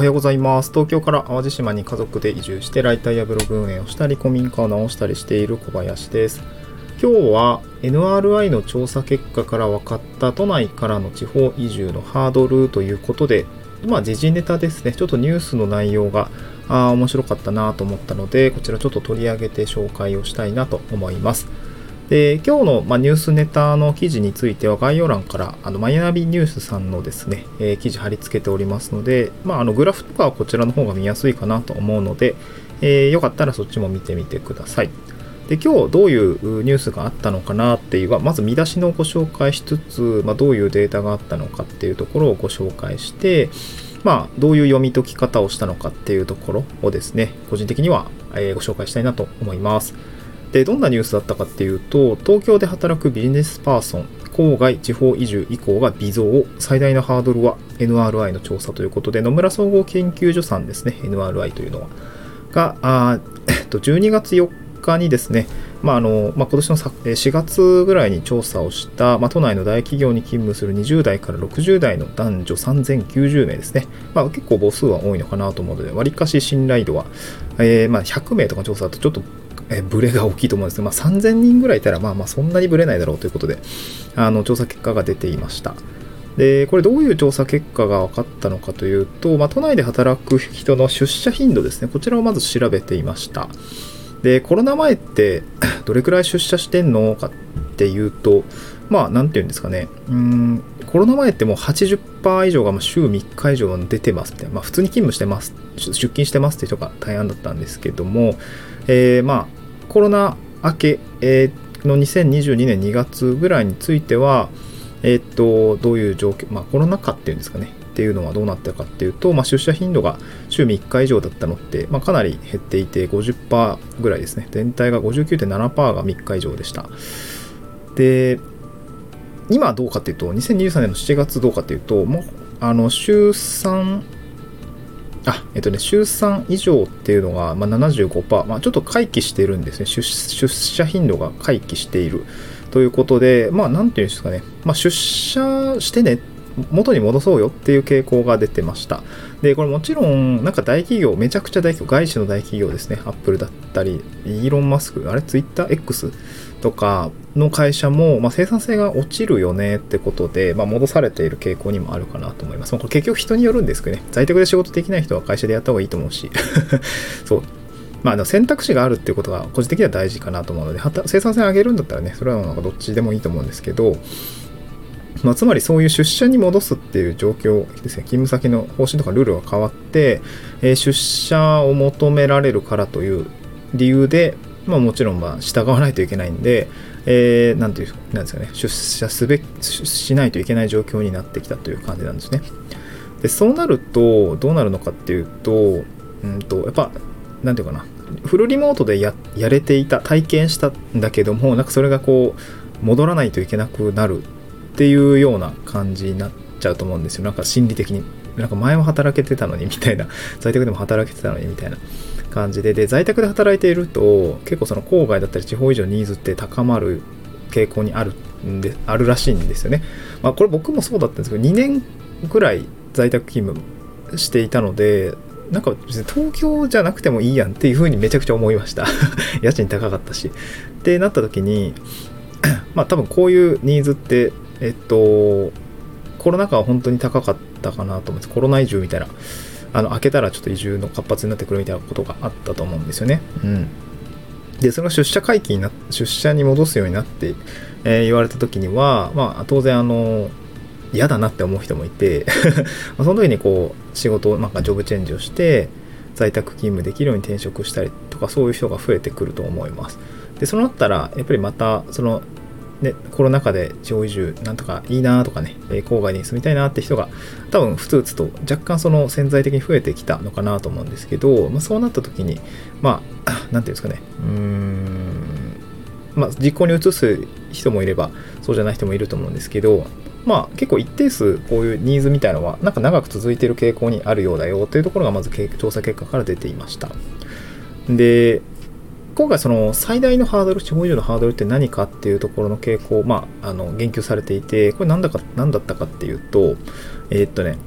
はようございます。東京から淡路島に家族で移住してライターやブログ運営をしたり古民家を直したりしている小林です。今日は NRI の調査結果から分かった都内からの地方移住のハードルということでまあ時事ネタですね。ちょっとニュースの内容があ面白かったなと思ったのでこちらちょっと取り上げて紹介をしたいなと思います。で今日の、まあ、ニュースネタの記事については概要欄からあのマイナビニュースさんのですね、えー、記事貼り付けておりますので、まあ、あのグラフとかはこちらの方が見やすいかなと思うので、えー、よかったらそっちも見てみてください。で今日どういうニュースがあったのかなっていうはまず見出しのご紹介しつつ、まあ、どういうデータがあったのかっていうところをご紹介してまあ、どういう読み解き方をしたのかっていうところをですね、個人的には、えご紹介したいなと思います。で、どんなニュースだったかっていうと、東京で働くビジネスパーソン、郊外地方移住以降が微増、最大のハードルは NRI の調査ということで、野村総合研究所さんですね、NRI というのは。が、あえっと、12月4日にですね、まああのまあ、今年の4月ぐらいに調査をした、まあ、都内の大企業に勤務する20代から60代の男女3090名ですね、まあ、結構母数は多いのかなと思うので、わりかし信頼度は、えー、まあ100名とか調査だとちょっとえブレが大きいと思うんですけど、まあ、3000人ぐらいいたら、まあまあそんなにブレないだろうということで、あの調査結果が出ていました。で、これどういう調査結果が分かったのかというと、まあ、都内で働く人の出社頻度ですね、こちらをまず調べていました。で、コロナ前って どれくらい出社してんのかっていうと、まあ、なんていうんですかね、うん、コロナ前ってもう80%以上が週3日以上出てますって、まあ、普通に勤務してます、出勤してますっていう人が大半だったんですけども、えー、まあ、コロナ明け、えー、の2022年2月ぐらいについては、えー、っと、どういう状況、まあ、コロナ禍っていうんですかね、っていうのはどうなったかっていうと、まあ、出社頻度が週3日以上だったのって、まあ、かなり減っていて50%ぐらいですね。全体が59.7%が3日以上でした。で、今どうかっていうと、2023年の7月どうかっていうと、もう、あの、週3、あ、えっとね、週3以上っていうのが、まあ、75%、まあ、ちょっと回帰してるんですね。出。出社頻度が回帰している。ということで、まあ、なんていうんですかね、まあ、出社してねっ、元に戻そうよっていう傾向が出てました。で、これもちろん、なんか大企業、めちゃくちゃ大企業、外資の大企業ですね、アップルだったり、イーロン・マスク、あれ、ツイッター X とかの会社も、まあ、生産性が落ちるよねってことで、まあ、戻されている傾向にもあるかなと思います。まあ、これ結局人によるんですけどね、在宅で仕事できない人は会社でやった方がいいと思うし、そう。まあ、選択肢があるっていうことが個人的には大事かなと思うので、生産性上げるんだったらね、それはなんかどっちでもいいと思うんですけど、まあ、つまりそういう出社に戻すっていう状況ですね、勤務先の方針とかルールが変わって、えー、出社を求められるからという理由で、まあ、もちろんまあ従わないといけないんで、えー、ていう、なんですかね、出社すべしないといけない状況になってきたという感じなんですね。で、そうなると、どうなるのかっていうと、うんと、やっぱ、なんていうかな、フルリモートでややれていた、体験したんだけども、なんかそれがこう、戻らないといけなくなるっていうような感じになっちゃうと思うんですよ。なんか心理的に。なんか前は働けてたのにみたいな、在宅でも働けてたのにみたいな感じで、で、在宅で働いていると、結構その郊外だったり地方以上ニーズって高まる傾向にあるんで、あるらしいんですよね。まあこれ僕もそうだったんですけど、2年ぐらい在宅勤務していたので、なんか別に東京じゃなくてもいいやんっていうふうにめちゃくちゃ思いました。家賃高かったし。ってなった時に、まあ多分こういうニーズってえっと、コロナ禍は本当に高かったかなと思います。コロナ移住みたいな、あの、開けたらちょっと移住の活発になってくるみたいなことがあったと思うんですよね。うん。で、それが出社回帰にな、出社に戻すようになって、えー、言われた時には、まあ、当然、あの、嫌だなって思う人もいて その時にこう、仕事、なんかジョブチェンジをして、在宅勤務できるように転職したりとか、そういう人が増えてくると思います。で、そうなったら、やっぱりまた、そので、コロナ禍で地方移住なんとかいいなとかね、え郊外に住みたいなって人が多分ふつふつと若干その潜在的に増えてきたのかなと思うんですけど、まあ、そうなった時に、まあ、なんていうんですかね、うーん、まあ、実行に移す人もいれば、そうじゃない人もいると思うんですけど、まあ結構一定数こういうニーズみたいのはなんか長く続いている傾向にあるようだよというところがまず調査結果から出ていました。で、今回その最大のハードル、地方移住のハードルって何かっていうところの傾向、まあ、あの言及されていて、これ何だか、何だったかっていうと、えー、っとね、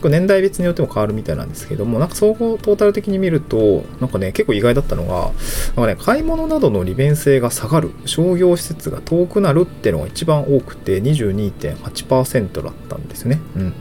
これ年代別によっても変わるみたいなんですけども、なんか総合トータル的に見ると、なんかね、結構意外だったのが、なんかね、買い物などの利便性が下がる、商業施設が遠くなるっていうのが一番多くて、22.8%だったんですよね。うん。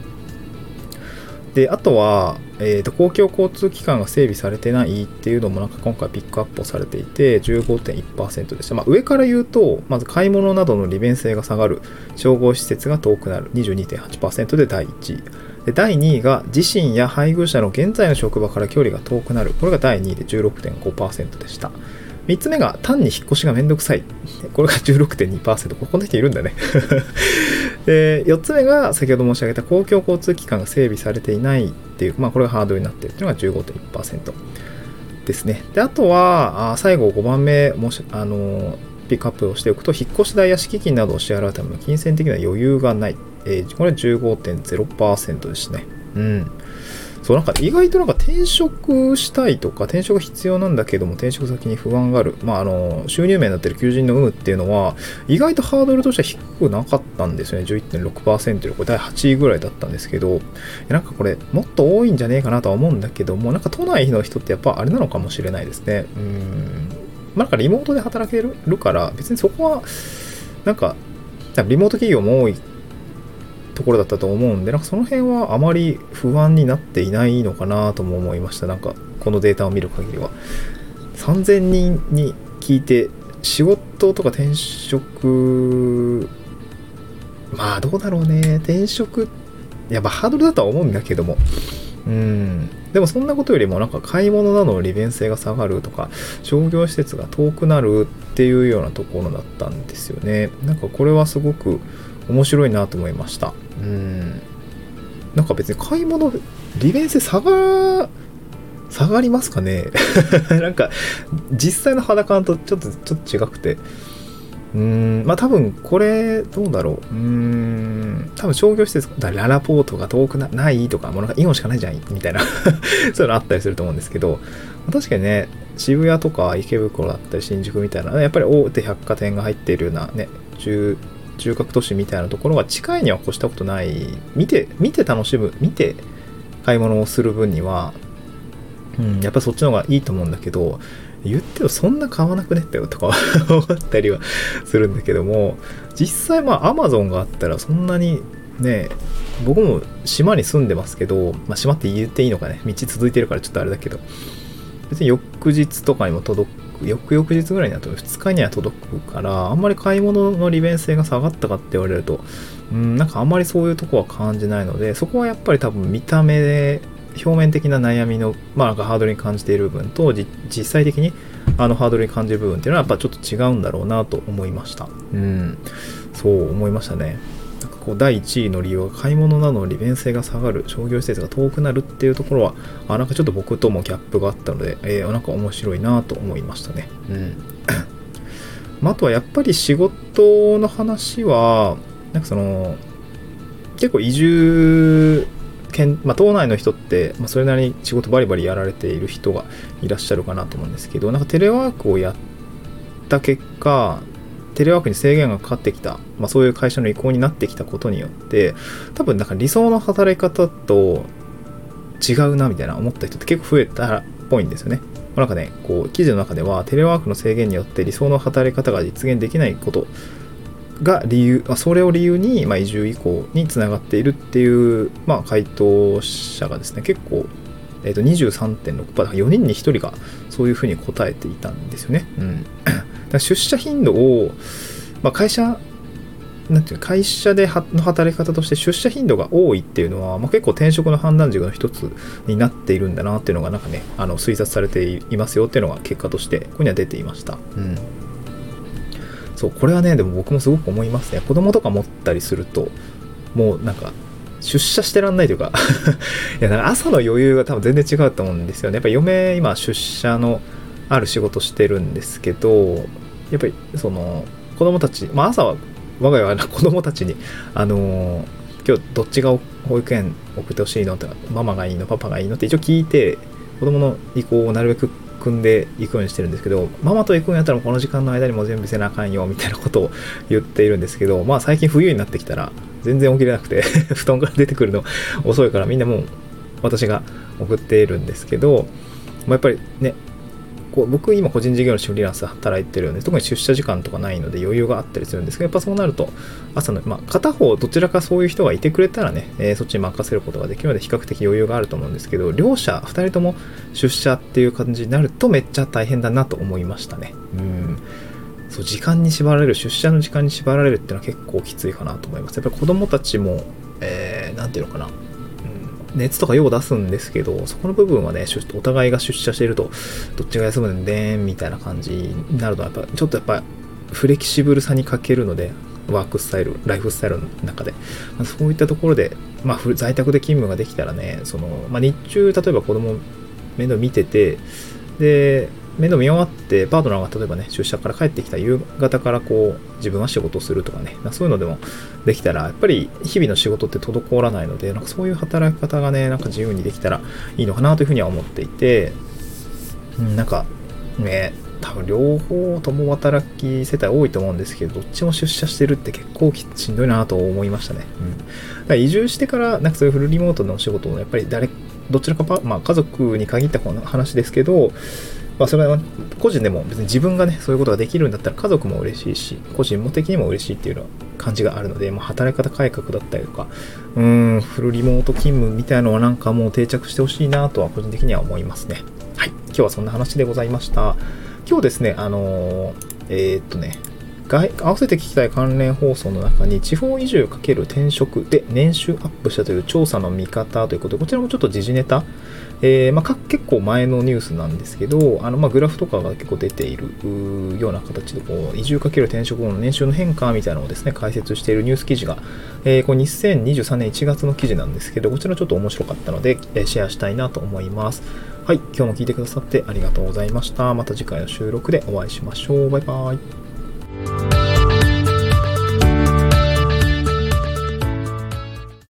で、あとは、えーと、公共交通機関が整備されてないっていうのもなんか今回ピックアップをされていて15.1%でした、まあ、上から言うとまず買い物などの利便性が下がる商業施設が遠くなる22.8%で第1位。で第2位が自身や配偶者の現在の職場から距離が遠くなる。これが第2位で16.5%でした。3つ目が単に引っ越しがめんどくさい。これが16.2%。この人いるんだね。で、4つ目が先ほど申し上げた公共交通機関が整備されていないっていう、まあこれがハードルになっているというのが15.1%ですね。で、あとは、あ最後5番目、もし、あの、ピックアップをしておくと、引っ越し代や敷金などを支払うための金銭的な余裕がない。えー、これは15.0%ですね。うん。そうなんか意外となんか転職したいとか転職が必要なんだけども転職先に不安がある、まあ、あの収入面になってる求人の有無っていうのは意外とハードルとしては低くなかったんですよね。11.6%でこれ第8位ぐらいだったんですけど。なんかこれもっと多いんじゃねえかなとは思うんだけどもなんか都内の人ってやっぱあれなのかもしれないですね。うん。まあなんかリモートで働けるから別にそこはなんかリモート企業も多いところだったと思うんで、なんかその辺はあまり不安になっていないのかなとも思いました。なんかこのデータを見る限りは。3000人に聞いて、仕事とか転職、まあどうだろうね。転職、やっぱハードルだとは思うんだけども。うん。でもそんなことよりもなんか買い物などの利便性が下がるとか商業施設が遠くなるっていうようなところだったんですよね。なんかこれはすごく面白いなと思いました。うん。なんか別に買い物、利便性下が、下がりますかね？なんか、実際の肌感とちょっと、ちょっと違くて。うん、まあ多分これ、どうだろう？うん、多分商業施設、だララポートが遠くないとか、もうなんかイオンしかないじゃん、みたいな そういうのあったりすると思うんですけど、確かにね、渋谷とか池袋だったり新宿みたいな、やっぱり大手百貨店が入っているようなね、中核都市みたいなところが近いには越したことない。見て、見て楽しむ、見て買い物をする分には、うん、やっぱそっちの方がいいと思うんだけど、言ってよ、そんな買わなくねってよとか 思ったりはするんだけども、実際まあ Amazon があったらそんなにね、僕も島に住んでますけど、まあ、島って言っていいのかね、道続いてるからちょっとあれだけど、別に翌日とかにも届翌々日ぐらいになると2日には届くから、あんまり買い物の利便性が下がったかって言われると、うん、なんかあんまりそういうとこは感じないので、そこはやっぱり多分見た目で、表面的な悩みの、まあなんかハードルに感じている部分と、実際的にあのハードルに感じる部分っていうのはやっぱちょっと違うんだろうなと思いました。うん、そう思いましたね。こう第1位の理由は買い物などの利便性が下がる商業施設が遠くなるっていうところはあなんかちょっと僕ともギャップがあったので、えー、なんか面白いなと思いましたね。うんまあ、とはやっぱり仕事の話はなんかその結構移住県、まあ、島内の人って、まあ、それなりに仕事バリバリやられている人がいらっしゃるかなと思うんですけどなんかテレワークをやった結果テレワークに制限がかかってきた、まあ、そういう会社の意向になってきたことによって多分なんか理想の働き方と違うなみたいな思った人って結構増えたっぽいんですよね。なんかね、こう記事の中ではテレワークの制限によって理想の働き方が実現できないことが理由、それを理由に、まあ、移住以降につながっているっていう、まあ、回答者がですね、結構、えー、と23.6%、4人に1人がそういうふうに答えていたんですよね。うんだ出社頻度を、まあ、会社なんていう会社での働き方として出社頻度が多いっていうのは、まあ、結構転職の判断軸の一つになっているんだなっていうのがなんかねあの推察されていますよっていうのが結果としてここには出ていました。うん。そうこれはねでも僕もすごく思いますね。子供とか持ったりするともうなんか出社してらんないというか いやなんか朝の余裕が多分全然違うと思うんですよね。やっぱ嫁今出社のある仕事してるんですけどやっぱりその子供たち、まあ、朝は我が家は子供たちにあの今日どっちが保育園送ってほしいのってママがいいのパパがいいのって一応聞いて子供の意向をなるべく組んでいくようにしてるんですけどママと行くんやったらこの時間の間にも全部せなあかんよみたいなことを 言っているんですけどまあ最近冬になってきたら全然起きれなくて 布団から出てくるの遅いからみんなもう私が送っているんですけど、まあ、やっぱりねこう僕今個人事業主フリーランスで働いてるんで特に出社時間とかないので余裕があったりするんですけどやっぱそうなると朝の、まあ、片方どちらかそういう人がいてくれたらね、えー、そっちに任せることができるので比較的余裕があると思うんですけど両者2人とも出社っていう感じになるとめっちゃ大変だなと思いましたね。うん。そう時間に縛られる出社の時間に縛られるっていうのは結構きついかなと思います。やっぱり子供たちも何、えー、て言うのかな熱とかよう出すんですけど、そこの部分はね、お互いが出社していると、どっちが休むんでんみたいな感じになると、やっぱちょっとやっぱフレキシブルさに欠けるので、ワークスタイル、ライフスタイルの中で、まあ、そういったところで、まあ、在宅で勤務ができたらね、その、まあ、日中、例えば子供面倒見てて、で、面倒見終わってパートナーが例えばね出社から帰ってきた夕方からこう自分は仕事をするとかね。そういうのでもできたらやっぱり日々の仕事って滞らないのでなんかそういう働き方がねなんか自由にできたらいいのかなというふうには思っていて。なんかね多分両方共働き世帯多いと思うんですけどどっちも出社してるって結構しんどいなと思いましたね、うん、だから移住してからなんかそういうフルリモートの仕事をやっぱり誰どちらかまあ、家族に限った話ですけどまあ、それは個人でも別に自分がね、そういうことができるんだったら家族も嬉しいし、個人も的にも嬉しいっていうのは感じがあるので、まあ、働き方改革だったりとか、うん、フルリモート勤務みたいなのはなんかもう定着してほしいなとは個人的には思いますね。はい。今日はそんな話でございました。今日ですね、あのー、えー、っとね、合わせて聞きたい関連放送の中に地方移住×転職で年収アップしたという調査の見方ということでこちらもちょっと時事ネタえー、まあ、結構前のニュースなんですけど、あのまあグラフとかが結構出ているような形でこう、移住かける転職後の年収の変化みたいなのをですね、解説しているニュース記事が、えー、これ2023年1月の記事なんですけど、こちらちょっと面白かったので、えシェアしたいなと思います。はい、今日も聞いてくださってありがとうございました。また次回の収録でお会いしましょう。バイバイ。